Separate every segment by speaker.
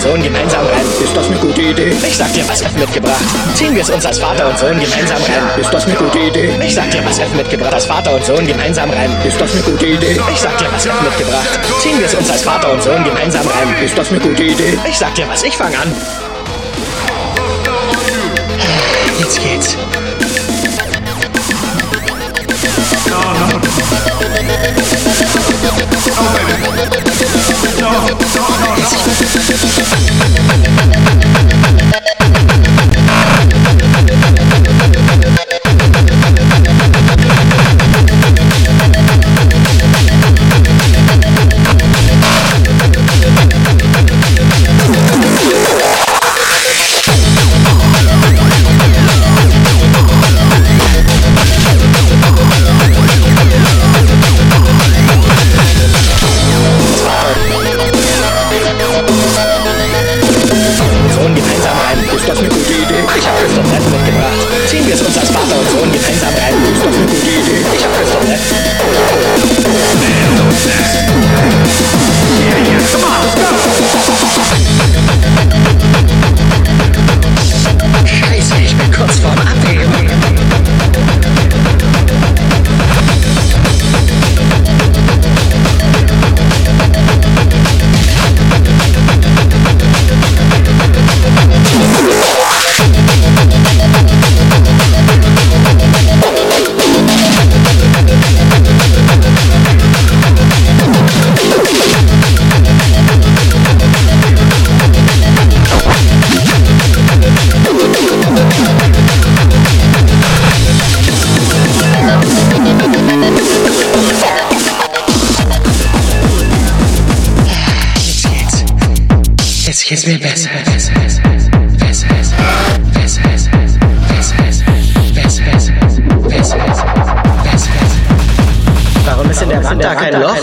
Speaker 1: und Sohn gemeinsam rennen.
Speaker 2: Ist das eine gute Idee?
Speaker 1: Ich sag dir, was F mitgebracht. Ziehen wir es uns als Vater und Sohn gemeinsam rein.
Speaker 2: Ist das eine gute Idee?
Speaker 1: Ich sag dir, was F mitgebracht. Als Vater und Sohn gemeinsam rein.
Speaker 2: Ist das eine gute Idee?
Speaker 1: Ich sag dir, was F mitgebracht. Ziehen wir es uns als Vater und Sohn gemeinsam rein.
Speaker 2: Ist das eine gute Idee?
Speaker 1: Ich sag dir was, ich fang an. Vez, vez, vez, vez, vez, vez, Warum ist in der Wand da kein Loch?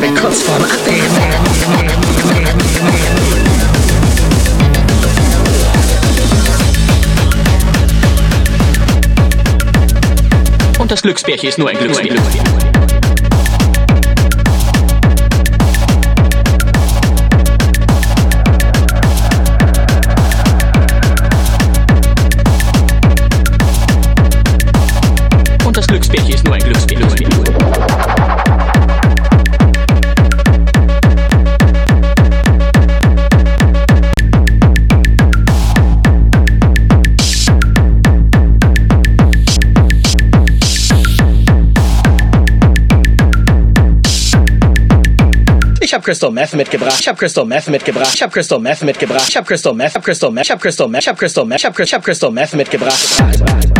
Speaker 1: Bin kurz vorm Abheben. Und das Glücksbärchen ist nur ein Glücksspiel. Und das Glücksbärchen ist nur ein Glücksspiel. Crystal Meth mitgebracht. Ich hab Crystal Meth mitgebracht. Ich hab Crystal Meth mitgebracht. Ich hab Crystal Meth. Crystal. Ich hab Crystal Meth. Ich hab Crystal Meth. Ich hab Crystal Meth. Ich hab Crystal Meth mitgebracht.